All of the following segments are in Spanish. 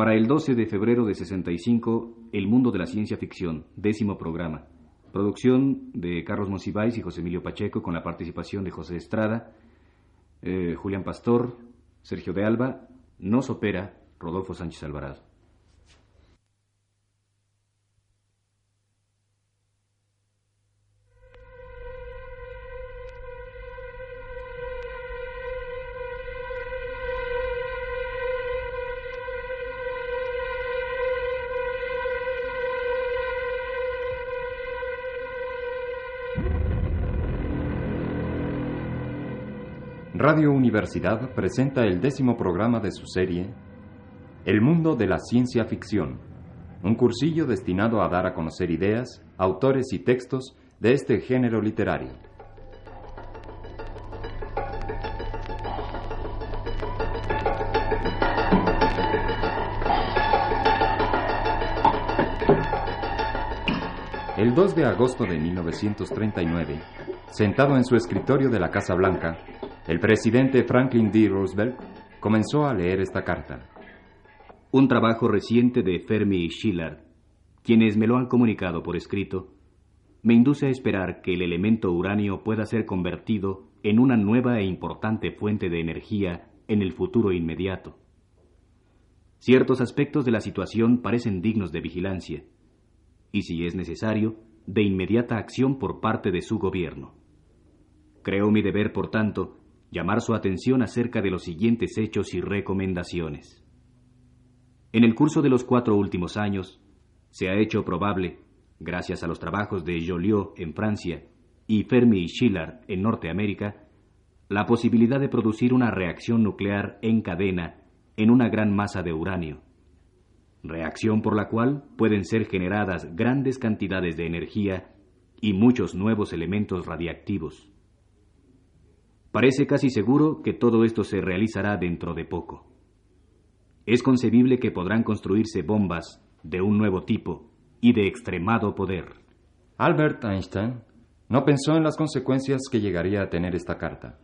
Para el 12 de febrero de 65, El Mundo de la Ciencia Ficción, décimo programa. Producción de Carlos Monsiváis y José Emilio Pacheco con la participación de José Estrada, eh, Julián Pastor, Sergio de Alba, nos opera Rodolfo Sánchez Alvarado. Radio Universidad presenta el décimo programa de su serie El mundo de la ciencia ficción, un cursillo destinado a dar a conocer ideas, autores y textos de este género literario. El 2 de agosto de 1939, sentado en su escritorio de la Casa Blanca, el presidente Franklin D. Roosevelt comenzó a leer esta carta. Un trabajo reciente de Fermi y Schiller, quienes me lo han comunicado por escrito, me induce a esperar que el elemento uranio pueda ser convertido en una nueva e importante fuente de energía en el futuro inmediato. Ciertos aspectos de la situación parecen dignos de vigilancia, y si es necesario, de inmediata acción por parte de su gobierno. Creo mi deber, por tanto, llamar su atención acerca de los siguientes hechos y recomendaciones. En el curso de los cuatro últimos años, se ha hecho probable, gracias a los trabajos de Joliot en Francia y Fermi y Schiller en Norteamérica, la posibilidad de producir una reacción nuclear en cadena en una gran masa de uranio, reacción por la cual pueden ser generadas grandes cantidades de energía y muchos nuevos elementos radiactivos. Parece casi seguro que todo esto se realizará dentro de poco. Es concebible que podrán construirse bombas de un nuevo tipo y de extremado poder. Albert Einstein no pensó en las consecuencias que llegaría a tener esta carta.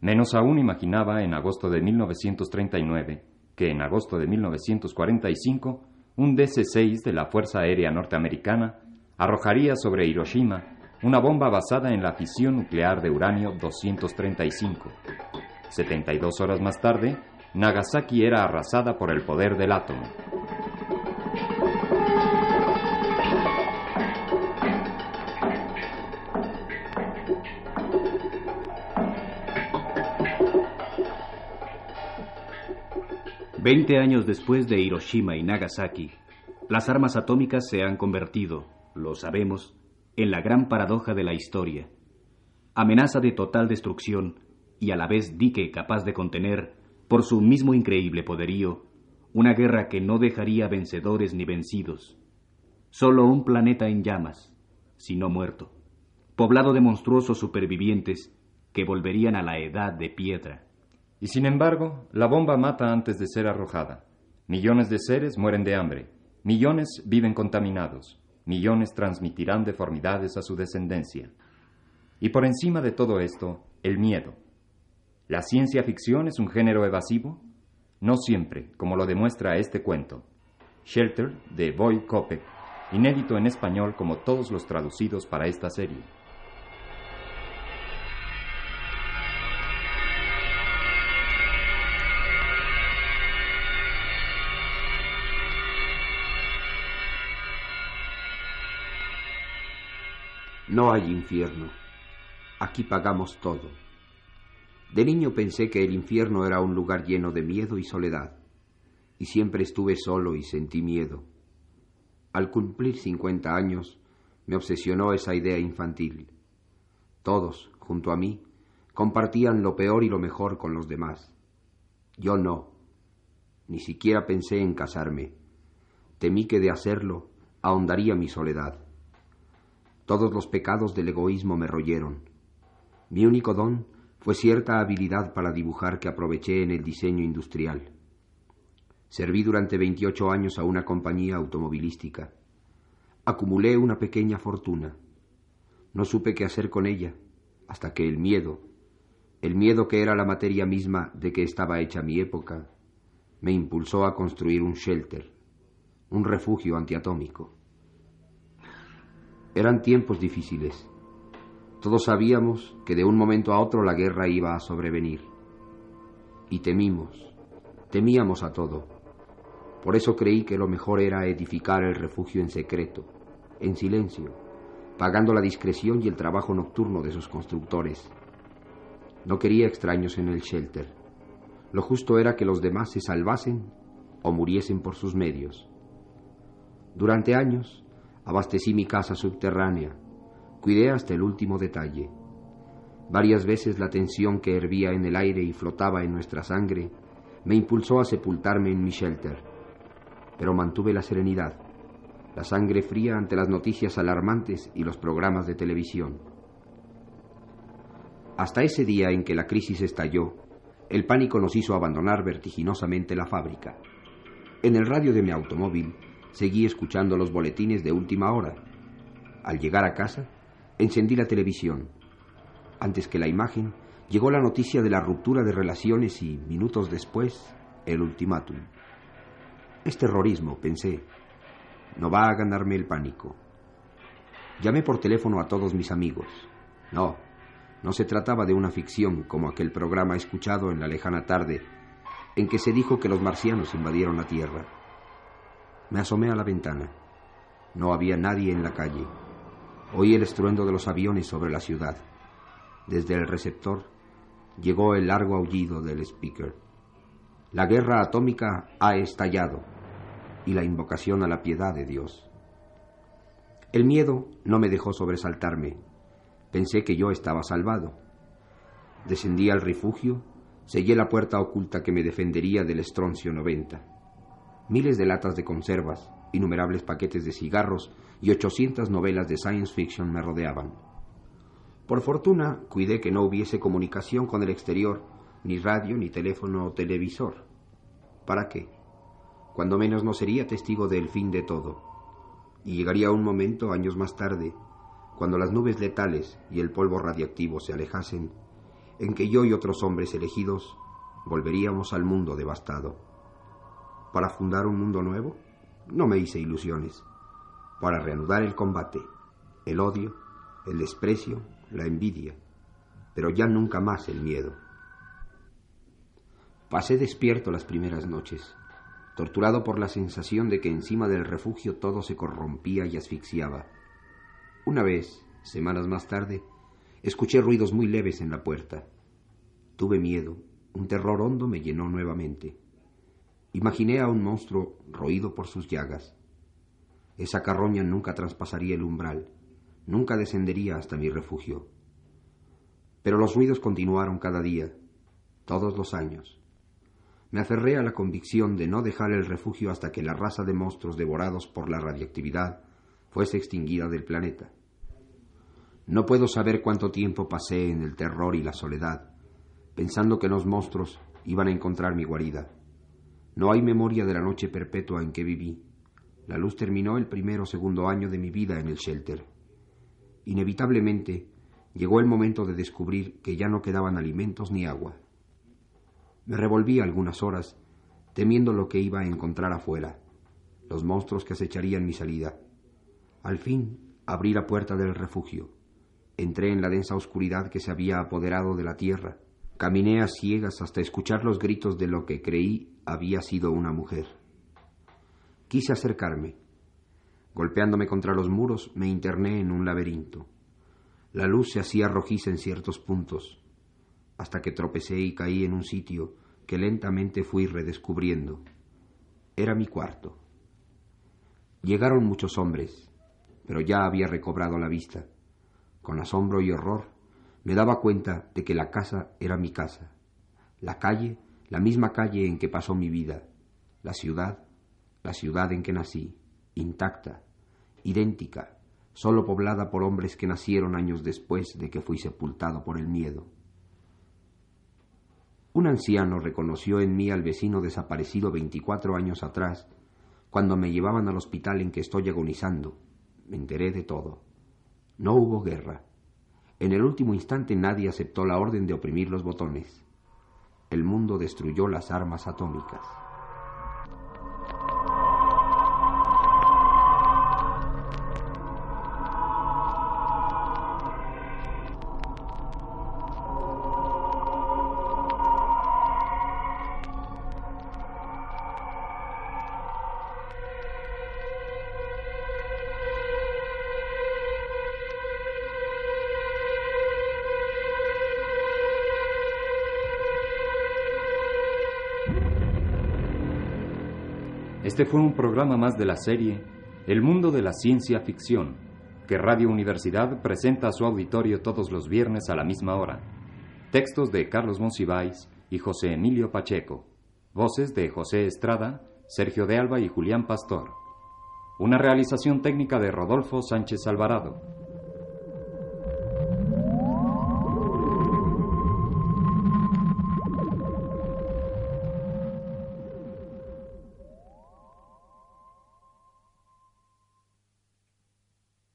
Menos aún imaginaba en agosto de 1939 que en agosto de 1945 un DC-6 de la Fuerza Aérea Norteamericana arrojaría sobre Hiroshima una bomba basada en la fisión nuclear de uranio 235. 72 horas más tarde, Nagasaki era arrasada por el poder del átomo. Veinte años después de Hiroshima y Nagasaki, las armas atómicas se han convertido, lo sabemos, en la gran paradoja de la historia. Amenaza de total destrucción y a la vez dique capaz de contener, por su mismo increíble poderío, una guerra que no dejaría vencedores ni vencidos. Solo un planeta en llamas, si no muerto, poblado de monstruosos supervivientes que volverían a la edad de piedra. Y sin embargo, la bomba mata antes de ser arrojada. Millones de seres mueren de hambre, millones viven contaminados, millones transmitirán deformidades a su descendencia. Y por encima de todo esto, el miedo. ¿La ciencia ficción es un género evasivo? No siempre, como lo demuestra este cuento. Shelter, de Boy Kopek, inédito en español como todos los traducidos para esta serie. No hay infierno. Aquí pagamos todo. De niño pensé que el infierno era un lugar lleno de miedo y soledad, y siempre estuve solo y sentí miedo. Al cumplir cincuenta años, me obsesionó esa idea infantil. Todos, junto a mí, compartían lo peor y lo mejor con los demás. Yo no. Ni siquiera pensé en casarme. Temí que de hacerlo ahondaría mi soledad. Todos los pecados del egoísmo me royeron. Mi único don fue cierta habilidad para dibujar que aproveché en el diseño industrial. Serví durante 28 años a una compañía automovilística. Acumulé una pequeña fortuna. No supe qué hacer con ella, hasta que el miedo, el miedo que era la materia misma de que estaba hecha mi época, me impulsó a construir un shelter, un refugio antiatómico. Eran tiempos difíciles. Todos sabíamos que de un momento a otro la guerra iba a sobrevenir. Y temimos, temíamos a todo. Por eso creí que lo mejor era edificar el refugio en secreto, en silencio, pagando la discreción y el trabajo nocturno de sus constructores. No quería extraños en el shelter. Lo justo era que los demás se salvasen o muriesen por sus medios. Durante años abastecí mi casa subterránea, cuidé hasta el último detalle. Varias veces la tensión que hervía en el aire y flotaba en nuestra sangre me impulsó a sepultarme en mi shelter, pero mantuve la serenidad la sangre fría ante las noticias alarmantes y los programas de televisión. Hasta ese día en que la crisis estalló, el pánico nos hizo abandonar vertiginosamente la fábrica. En el radio de mi automóvil seguí escuchando los boletines de última hora. Al llegar a casa, encendí la televisión. Antes que la imagen, llegó la noticia de la ruptura de relaciones y, minutos después, el ultimátum. Es terrorismo, pensé, no va a ganarme el pánico. Llamé por teléfono a todos mis amigos. No, no se trataba de una ficción como aquel programa escuchado en la lejana tarde en que se dijo que los marcianos invadieron la Tierra. Me asomé a la ventana. No había nadie en la calle. Oí el estruendo de los aviones sobre la ciudad. Desde el receptor llegó el largo aullido del speaker. La guerra atómica ha estallado y la invocación a la piedad de Dios. El miedo no me dejó sobresaltarme. Pensé que yo estaba salvado. Descendí al refugio, sellé la puerta oculta que me defendería del estroncio 90. Miles de latas de conservas, innumerables paquetes de cigarros y 800 novelas de science fiction me rodeaban. Por fortuna, cuidé que no hubiese comunicación con el exterior, ni radio, ni teléfono o televisor. ¿Para qué? cuando menos no sería testigo del fin de todo. Y llegaría un momento, años más tarde, cuando las nubes letales y el polvo radiactivo se alejasen, en que yo y otros hombres elegidos volveríamos al mundo devastado. ¿Para fundar un mundo nuevo? No me hice ilusiones. Para reanudar el combate, el odio, el desprecio, la envidia, pero ya nunca más el miedo. Pasé despierto las primeras noches torturado por la sensación de que encima del refugio todo se corrompía y asfixiaba. Una vez, semanas más tarde, escuché ruidos muy leves en la puerta. Tuve miedo, un terror hondo me llenó nuevamente. Imaginé a un monstruo roído por sus llagas. Esa carroña nunca traspasaría el umbral, nunca descendería hasta mi refugio. Pero los ruidos continuaron cada día, todos los años. Me aferré a la convicción de no dejar el refugio hasta que la raza de monstruos devorados por la radiactividad fuese extinguida del planeta. No puedo saber cuánto tiempo pasé en el terror y la soledad, pensando que los monstruos iban a encontrar mi guarida. No hay memoria de la noche perpetua en que viví. La luz terminó el primero o segundo año de mi vida en el shelter. Inevitablemente llegó el momento de descubrir que ya no quedaban alimentos ni agua. Me revolví algunas horas, temiendo lo que iba a encontrar afuera, los monstruos que acecharían mi salida. Al fin abrí la puerta del refugio. Entré en la densa oscuridad que se había apoderado de la tierra. Caminé a ciegas hasta escuchar los gritos de lo que creí había sido una mujer. Quise acercarme. Golpeándome contra los muros, me interné en un laberinto. La luz se hacía rojiza en ciertos puntos hasta que tropecé y caí en un sitio que lentamente fui redescubriendo. Era mi cuarto. Llegaron muchos hombres, pero ya había recobrado la vista. Con asombro y horror me daba cuenta de que la casa era mi casa, la calle, la misma calle en que pasó mi vida, la ciudad, la ciudad en que nací, intacta, idéntica, solo poblada por hombres que nacieron años después de que fui sepultado por el miedo. Un anciano reconoció en mí al vecino desaparecido veinticuatro años atrás, cuando me llevaban al hospital en que estoy agonizando. Me enteré de todo. No hubo guerra. En el último instante nadie aceptó la orden de oprimir los botones. El mundo destruyó las armas atómicas. Este fue un programa más de la serie El mundo de la ciencia ficción, que Radio Universidad presenta a su auditorio todos los viernes a la misma hora. Textos de Carlos Monsiváis y José Emilio Pacheco. Voces de José Estrada, Sergio de Alba y Julián Pastor. Una realización técnica de Rodolfo Sánchez Alvarado.